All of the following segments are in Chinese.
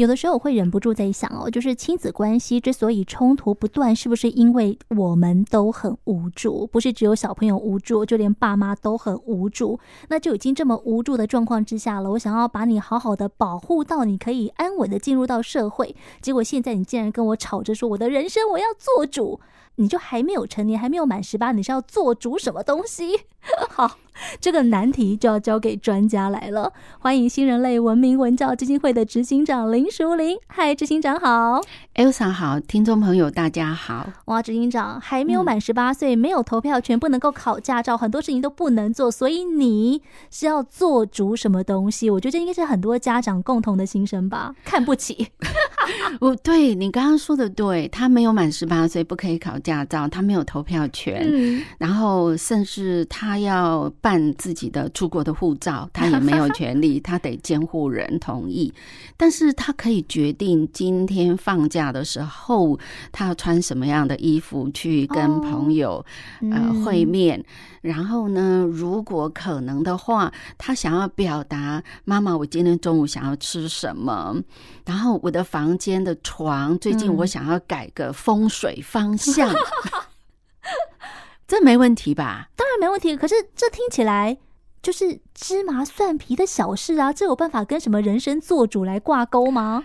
有的时候我会忍不住在想哦，就是亲子关系之所以冲突不断，是不是因为我们都很无助？不是只有小朋友无助，就连爸妈都很无助。那就已经这么无助的状况之下了，我想要把你好好的保护到你可以安稳的进入到社会，结果现在你竟然跟我吵着说我的人生我要做主。你就还没有成年，还没有满十八，你是要做主什么东西？好，这个难题就要交给专家来了。欢迎新人类文明文教基金会的执行长林淑玲。嗨，执行长好，Elsa 好，听众朋友大家好。哇，执行长还没有满十八岁，没有投票权，不能够考驾照，很多事情都不能做，所以你是要做主什么东西？我觉得这应该是很多家长共同的心声吧，看不起。哦，对，你刚刚说的对，他没有满十八岁，不可以考驾照，他没有投票权，嗯、然后甚至他要办自己的出国的护照，他也没有权利，他得监护人同意，但是他可以决定今天放假的时候，他要穿什么样的衣服去跟朋友、呃会面。然后呢，如果可能的话，他想要表达妈妈，我今天中午想要吃什么。然后我的房间的床，最近我想要改个风水方向。嗯、这没问题吧？当然没问题。可是这听起来就是芝麻蒜皮的小事啊，这有办法跟什么人生做主来挂钩吗？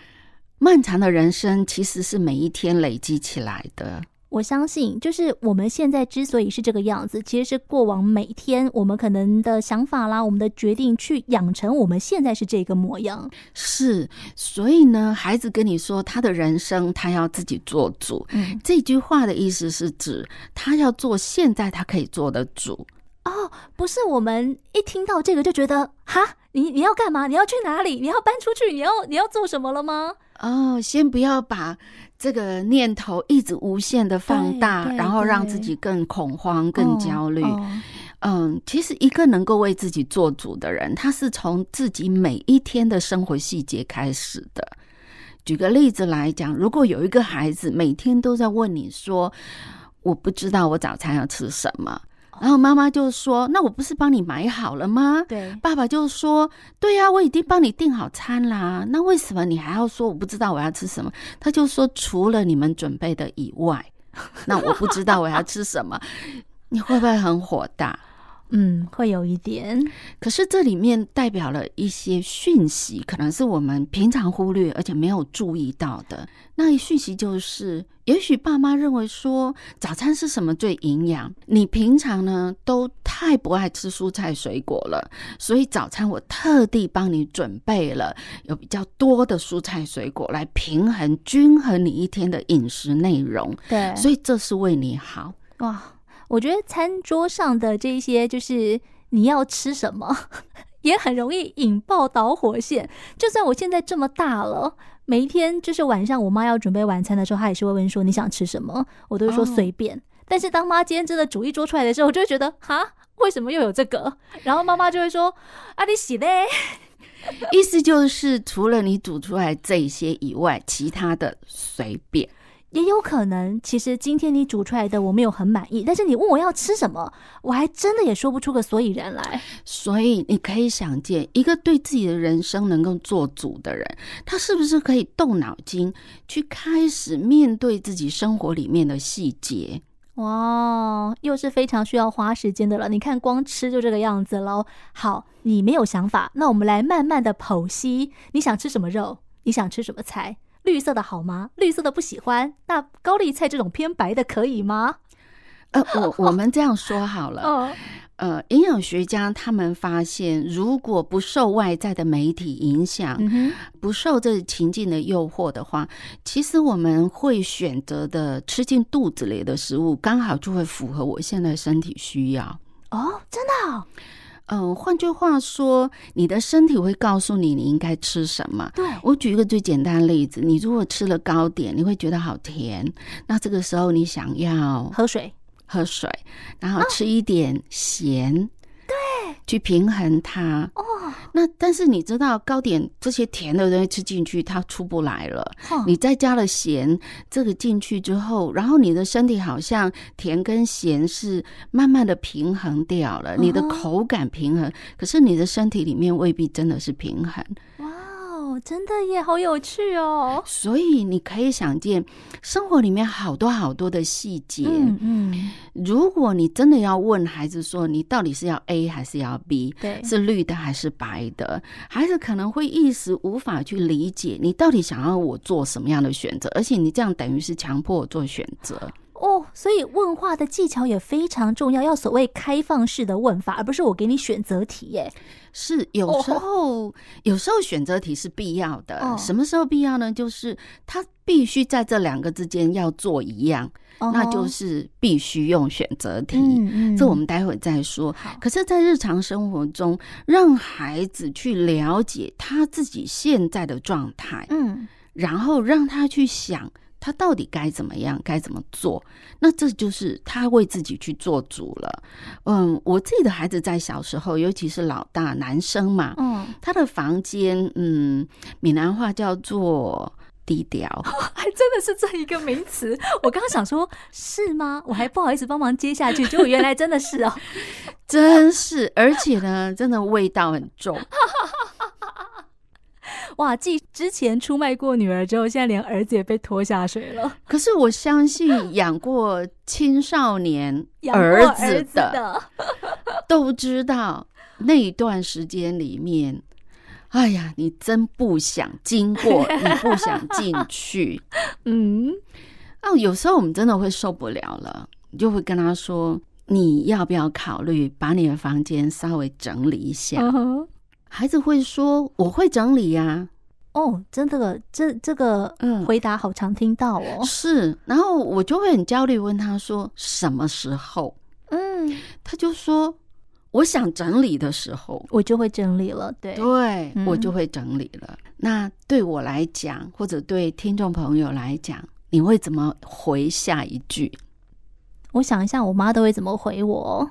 漫长的人生其实是每一天累积起来的。我相信，就是我们现在之所以是这个样子，其实是过往每天我们可能的想法啦，我们的决定去养成我们现在是这个模样。是，所以呢，孩子跟你说他的人生他要自己做主，嗯，这句话的意思是指他要做现在他可以做的主。哦，不是，我们一听到这个就觉得，哈，你你要干嘛？你要去哪里？你要搬出去？你要你要做什么了吗？哦，先不要把。这个念头一直无限的放大，然后让自己更恐慌、更焦虑。哦哦、嗯，其实一个能够为自己做主的人，他是从自己每一天的生活细节开始的。举个例子来讲，如果有一个孩子每天都在问你说：“我不知道我早餐要吃什么。”然后妈妈就说：“那我不是帮你买好了吗？”对，爸爸就说：“对呀，我已经帮你订好餐啦。那为什么你还要说我不知道我要吃什么？”他就说：“除了你们准备的以外，那我不知道我要吃什么。” 你会不会很火大？嗯，会有一点。可是这里面代表了一些讯息，可能是我们平常忽略而且没有注意到的。那一讯息就是，也许爸妈认为说早餐是什么最营养，你平常呢都太不爱吃蔬菜水果了，所以早餐我特地帮你准备了有比较多的蔬菜水果来平衡均衡你一天的饮食内容。对，所以这是为你好。哇。我觉得餐桌上的这些，就是你要吃什么，也很容易引爆导火线。就算我现在这么大了，每一天就是晚上我妈要准备晚餐的时候，她也是会问说你想吃什么，我都会说随便。Oh. 但是当妈今天真的煮一桌出来的时候，我就会觉得哈，为什么又有这个？然后妈妈就会说啊，你洗嘞，意思就是除了你煮出来这些以外，其他的随便。也有可能，其实今天你煮出来的我没有很满意，但是你问我要吃什么，我还真的也说不出个所以然来。所以你可以想见，一个对自己的人生能够做主的人，他是不是可以动脑筋去开始面对自己生活里面的细节？哇，又是非常需要花时间的了。你看，光吃就这个样子喽。好，你没有想法，那我们来慢慢的剖析，你想吃什么肉？你想吃什么菜？绿色的好吗？绿色的不喜欢。那高丽菜这种偏白的可以吗？呃，我我们这样说好了。哦，呃，营养学家他们发现，如果不受外在的媒体影响，嗯，不受这情境的诱惑的话，其实我们会选择的吃进肚子里的食物，刚好就会符合我现在身体需要。哦，真的哦？嗯，换句话说，你的身体会告诉你你应该吃什么。对，我举一个最简单的例子，你如果吃了糕点，你会觉得好甜，那这个时候你想要喝水，喝水，然后吃一点咸。啊去平衡它。哦，那但是你知道糕点这些甜的东西吃进去，它出不来了。你再加了咸，这个进去之后，然后你的身体好像甜跟咸是慢慢的平衡掉了，你的口感平衡，可是你的身体里面未必真的是平衡。哦，真的耶，好有趣哦。所以你可以想见，生活里面好多好多的细节。嗯嗯，如果你真的要问孩子说，你到底是要 A 还是要 B？对，是绿的还是白的？孩子可能会一时无法去理解你到底想要我做什么样的选择，而且你这样等于是强迫我做选择。哦，所以问话的技巧也非常重要，要所谓开放式的问法，而不是我给你选择题耶。是有时候，哦、有时候选择题是必要的。哦、什么时候必要呢？就是他必须在这两个之间要做一样，哦、那就是必须用选择题。嗯嗯、这我们待会再说。好可是，在日常生活中，让孩子去了解他自己现在的状态，嗯，然后让他去想。他到底该怎么样，该怎么做？那这就是他为自己去做主了。嗯，我自己的孩子在小时候，尤其是老大男生嘛，嗯，他的房间，嗯，闽南话叫做低调，还真的是这一个名词。我刚刚想说，是吗？我还不好意思帮忙接下去，结果原来真的是哦，真是，而且呢，真的味道很重。哇！继之前出卖过女儿之后，现在连儿子也被拖下水了。可是我相信养过青少年 儿子的都知道那一段时间里面，哎呀，你真不想经过，你不想进 去。嗯，哦，有时候我们真的会受不了了，你就会跟他说：“你要不要考虑把你的房间稍微整理一下？” uh huh. 孩子会说：“我会整理呀。”哦，真的，这这个嗯，回答好常听到哦。是，然后我就会很焦虑，问他说：“什么时候？”嗯，他就说：“我想整理的时候，我就会整理了。”对，对，嗯、我就会整理了。那对我来讲，或者对听众朋友来讲，你会怎么回下一句？我想一下，我妈都会怎么回我？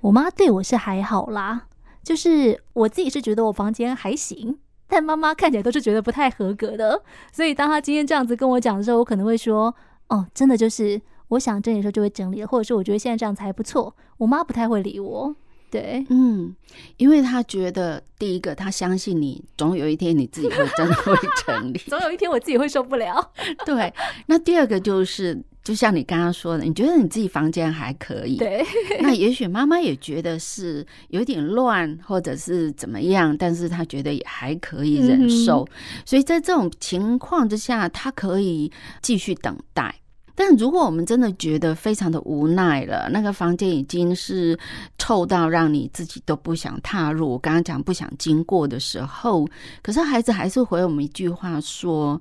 我妈对我是还好啦。就是我自己是觉得我房间还行，但妈妈看起来都是觉得不太合格的。所以当她今天这样子跟我讲的时候，我可能会说：“哦，真的就是我想整理的时候就会整理了，或者说我觉得现在这样子还不错。”我妈不太会理我。对，嗯，因为他觉得第一个，他相信你，总有一天你自己会真的会成立，总有一天我自己会受不了。对，那第二个就是。就像你刚刚说的，你觉得你自己房间还可以，对，那也许妈妈也觉得是有点乱，或者是怎么样，但是她觉得也还可以忍受，嗯、所以在这种情况之下，她可以继续等待。但如果我们真的觉得非常的无奈了，那个房间已经是臭到让你自己都不想踏入，我刚刚讲不想经过的时候，可是孩子还是回我们一句话说：“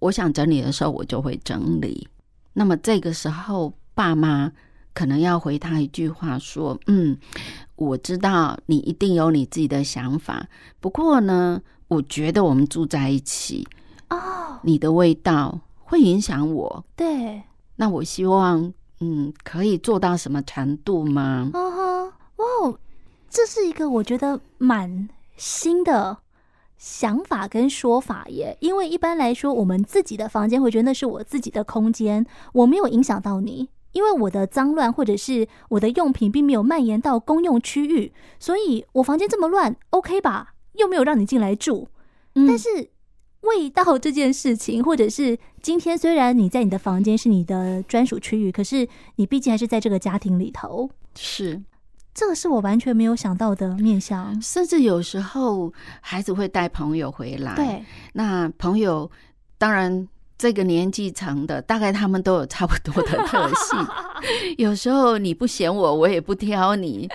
我想整理的时候，我就会整理。”那么这个时候，爸妈可能要回他一句话说：“嗯，我知道你一定有你自己的想法，不过呢，我觉得我们住在一起，哦，你的味道会影响我。对，那我希望，嗯，可以做到什么程度吗？哦哈，哇，这是一个我觉得蛮新的。”想法跟说法耶，因为一般来说，我们自己的房间会觉得那是我自己的空间，我没有影响到你，因为我的脏乱或者是我的用品并没有蔓延到公用区域，所以我房间这么乱，OK 吧？又没有让你进来住。嗯、但是味道这件事情，或者是今天虽然你在你的房间是你的专属区域，可是你毕竟还是在这个家庭里头，是。这个是我完全没有想到的面向，甚至有时候孩子会带朋友回来。对，那朋友当然这个年纪层的，大概他们都有差不多的特性。有时候你不嫌我，我也不挑你。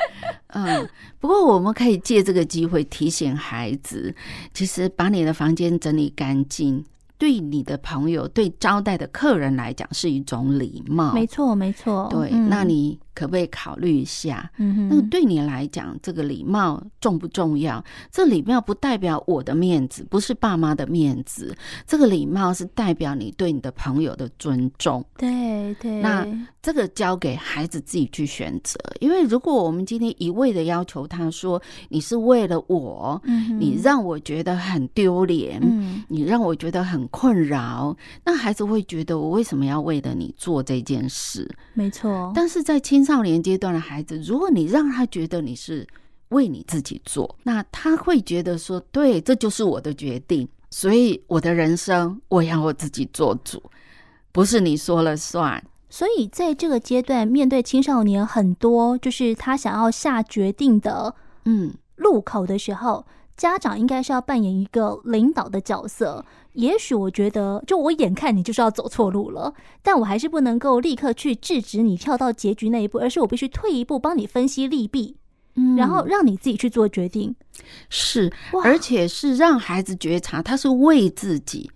嗯，不过我们可以借这个机会提醒孩子，其实把你的房间整理干净。对你的朋友、对招待的客人来讲是一种礼貌，没错，没错。对，嗯、那你可不可以考虑一下？嗯哼，那个对你来讲，这个礼貌重不重要？这礼貌不代表我的面子，不是爸妈的面子。这个礼貌是代表你对你的朋友的尊重。对对，那这个交给孩子自己去选择。因为如果我们今天一味的要求他说，你是为了我，嗯，你让我觉得很丢脸，嗯，你让我觉得很。困扰，那孩子会觉得我为什么要为了你做这件事？没错，但是在青少年阶段的孩子，如果你让他觉得你是为你自己做，那他会觉得说，对，这就是我的决定。所以我的人生我要我自己做主，不是你说了算。所以在这个阶段，面对青少年很多就是他想要下决定的嗯路口的时候，嗯、家长应该是要扮演一个领导的角色。也许我觉得，就我眼看你就是要走错路了，但我还是不能够立刻去制止你跳到结局那一步，而是我必须退一步，帮你分析利弊，嗯，然后让你自己去做决定。是，而且是让孩子觉察，他是为自己。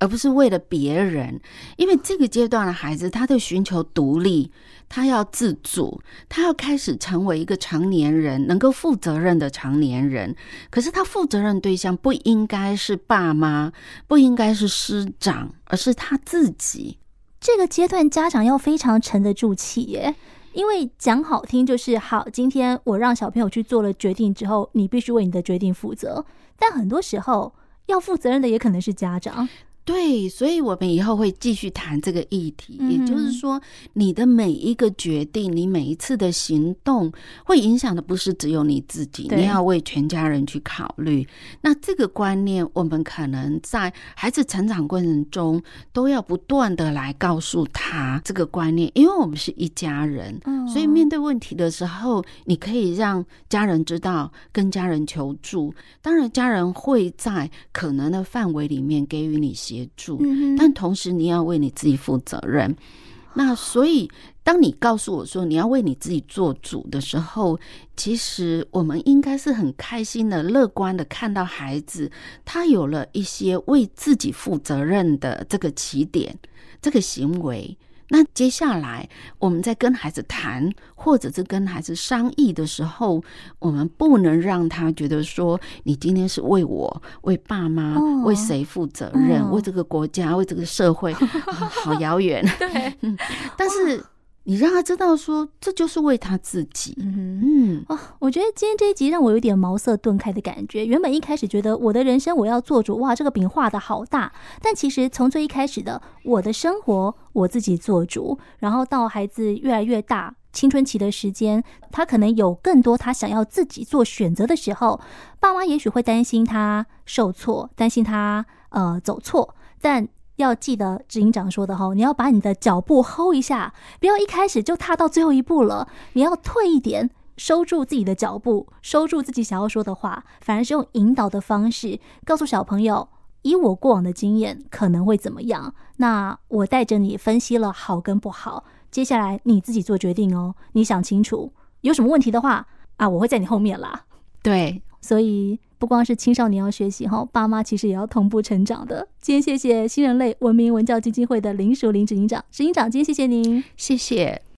而不是为了别人，因为这个阶段的孩子，他在寻求独立，他要自主，他要开始成为一个成年人，能够负责任的成年人。可是他负责任对象不应该是爸妈，不应该是师长，而是他自己。这个阶段家长要非常沉得住气耶，因为讲好听就是好。今天我让小朋友去做了决定之后，你必须为你的决定负责。但很多时候要负责任的也可能是家长。对，所以我们以后会继续谈这个议题。嗯、也就是说，你的每一个决定，你每一次的行动，会影响的不是只有你自己，你要为全家人去考虑。那这个观念，我们可能在孩子成长过程中都要不断的来告诉他这个观念，因为我们是一家人，嗯、所以面对问题的时候，你可以让家人知道，跟家人求助。当然，家人会在可能的范围里面给予你协助，但同时你要为你自己负责任。那所以，当你告诉我说你要为你自己做主的时候，其实我们应该是很开心的、乐观的看到孩子他有了一些为自己负责任的这个起点，这个行为。那接下来，我们在跟孩子谈，或者是跟孩子商议的时候，我们不能让他觉得说，你今天是为我、为爸妈、哦、为谁负责任、哦、为这个国家、为这个社会，啊、好遥远。对，嗯，但是。你让他知道说，这就是为他自己。嗯嗯，哦，我觉得今天这一集让我有点茅塞顿开的感觉。原本一开始觉得我的人生我要做主，哇，这个饼画的好大。但其实从最一开始的我的生活我自己做主，然后到孩子越来越大，青春期的时间，他可能有更多他想要自己做选择的时候，爸妈也许会担心他受挫，担心他呃走错，但。要记得执行长说的哈，你要把你的脚步 hold 一下，不要一开始就踏到最后一步了。你要退一点，收住自己的脚步，收住自己想要说的话，反而是用引导的方式告诉小朋友，以我过往的经验可能会怎么样。那我带着你分析了好跟不好，接下来你自己做决定哦。你想清楚，有什么问题的话啊，我会在你后面啦。对，所以。不光是青少年要学习哈，爸妈其实也要同步成长的。今天谢谢新人类文明文教基金会的林淑玲执行长，执行长，今天谢谢您，谢谢。